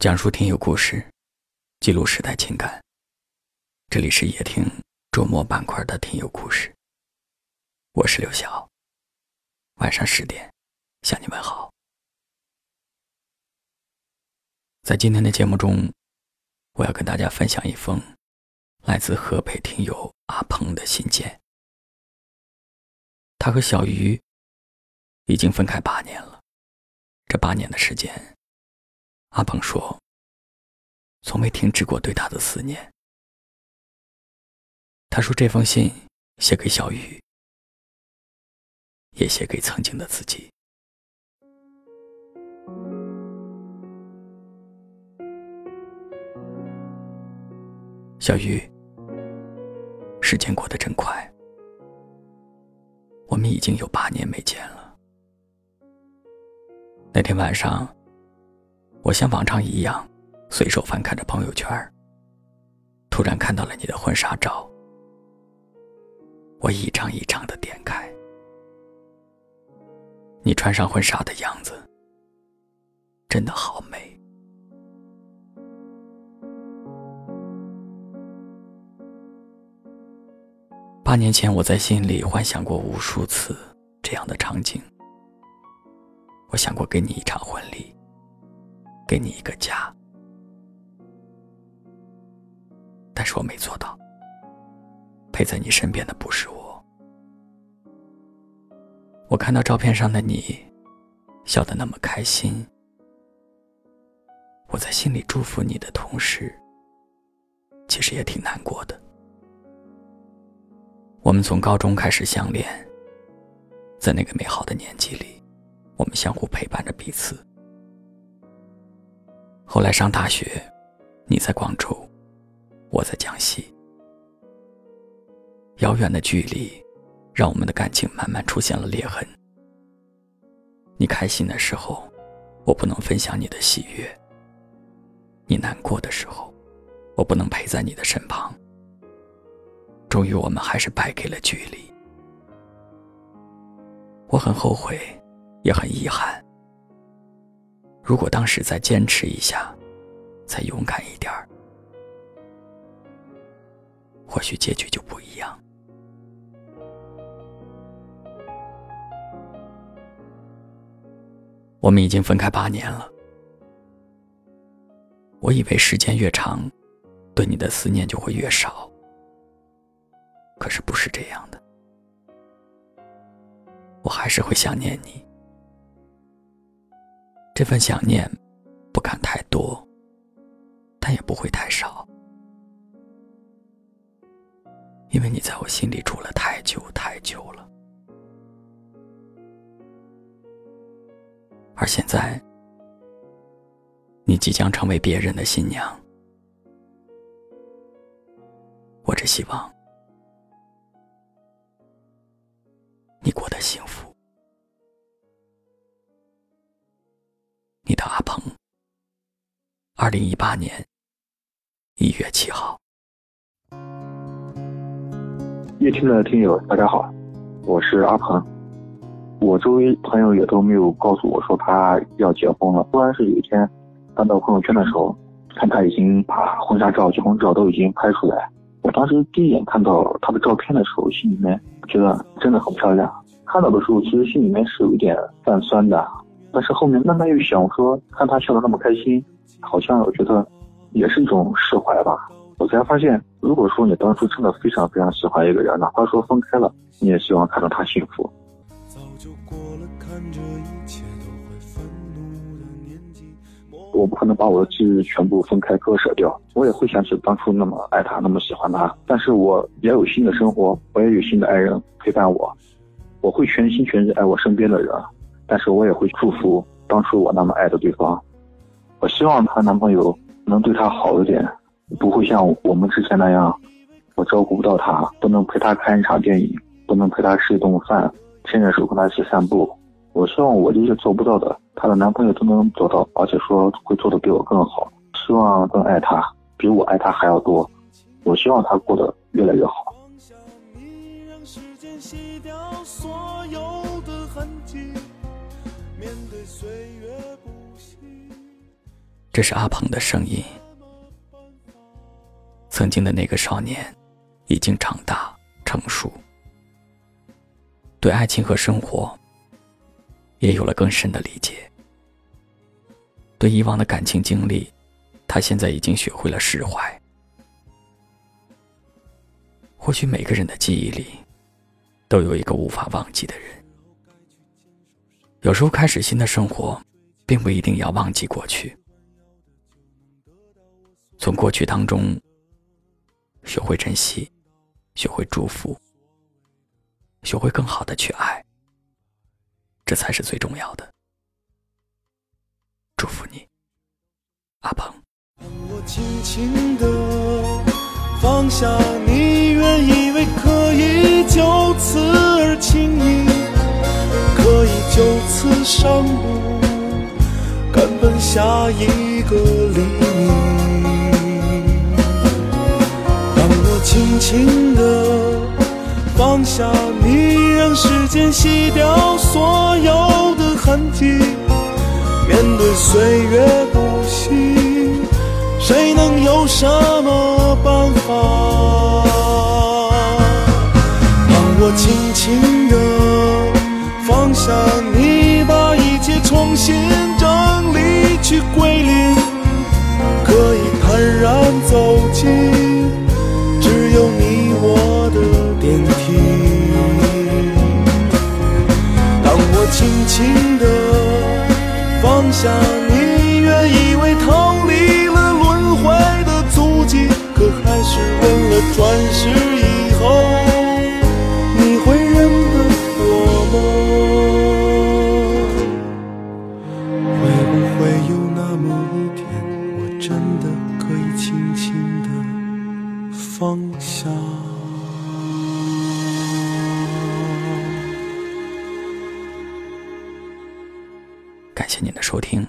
讲述听友故事，记录时代情感。这里是夜听周末板块的听友故事。我是刘晓。晚上十点，向你们好。在今天的节目中，我要跟大家分享一封来自河北听友阿鹏的信件。他和小鱼已经分开八年了，这八年的时间。阿鹏说：“从没停止过对他的思念。”他说：“这封信写给小雨，也写给曾经的自己。”小雨，时间过得真快，我们已经有八年没见了。那天晚上。我像往常一样，随手翻看着朋友圈突然看到了你的婚纱照。我一张一张的点开，你穿上婚纱的样子，真的好美。八年前，我在心里幻想过无数次这样的场景。我想过给你一场婚礼。给你一个家，但是我没做到。陪在你身边的不是我。我看到照片上的你，笑得那么开心。我在心里祝福你的同时，其实也挺难过的。我们从高中开始相恋，在那个美好的年纪里，我们相互陪伴着彼此。后来上大学，你在广州，我在江西。遥远的距离，让我们的感情慢慢出现了裂痕。你开心的时候，我不能分享你的喜悦；你难过的时候，我不能陪在你的身旁。终于，我们还是败给了距离。我很后悔，也很遗憾。如果当时再坚持一下，再勇敢一点儿，或许结局就不一样。我们已经分开八年了，我以为时间越长，对你的思念就会越少，可是不是这样的，我还是会想念你。这份想念，不敢太多，但也不会太少，因为你在我心里住了太久太久了。而现在，你即将成为别人的新娘，我只希望你过得幸福。二零一八年一月七号。夜听的听友，大家好，我是阿鹏。我周围朋友也都没有告诉我说他要结婚了。突然是有一天翻到朋友圈的时候，看他已经把婚纱照、结婚照都已经拍出来。我当时第一眼看到他的照片的时候，心里面觉得真的很漂亮。看到的时候，其实心里面是有一点泛酸的。但是后面慢慢又想，说看他笑得那么开心，好像我觉得也是一种释怀吧。我才发现，如果说你当初真的非常非常喜欢一个人，哪怕说分开了，你也希望看到他幸福。我不可能把我的记忆全部分开割舍掉，我也会想起当初那么爱他，那么喜欢他。但是我也有新的生活，我也有新的爱人陪伴我，我会全心全意爱我身边的人。但是我也会祝福当初我那么爱的对方，我希望她男朋友能对她好一点，不会像我们之前那样，我照顾不到她，不能陪她看一场电影，不能陪她吃一顿饭，牵着手跟她一起散步。我希望我这些做不到的，她的男朋友都能做到，而且说会做的比我更好。希望更爱她，比我爱她还要多。我希望她过得越来越好。面对岁月这是阿鹏的声音。曾经的那个少年，已经长大成熟，对爱情和生活也有了更深的理解。对以往的感情经历，他现在已经学会了释怀。或许每个人的记忆里，都有一个无法忘记的人。有时候开始新的生活，并不一定要忘记过去。从过去当中，学会珍惜，学会祝福，学会更好的去爱，这才是最重要的。祝福你，阿鹏。我轻轻地放下你，原以为可以就此而轻易，就此上路，赶奔下一个黎明。让我轻轻地放下你，让时间洗掉所有的痕迹。面对岁月的想你，把一切重新整理，去归零，可以坦然走进只有你我的电梯。当我轻轻地。放下感谢您的收听，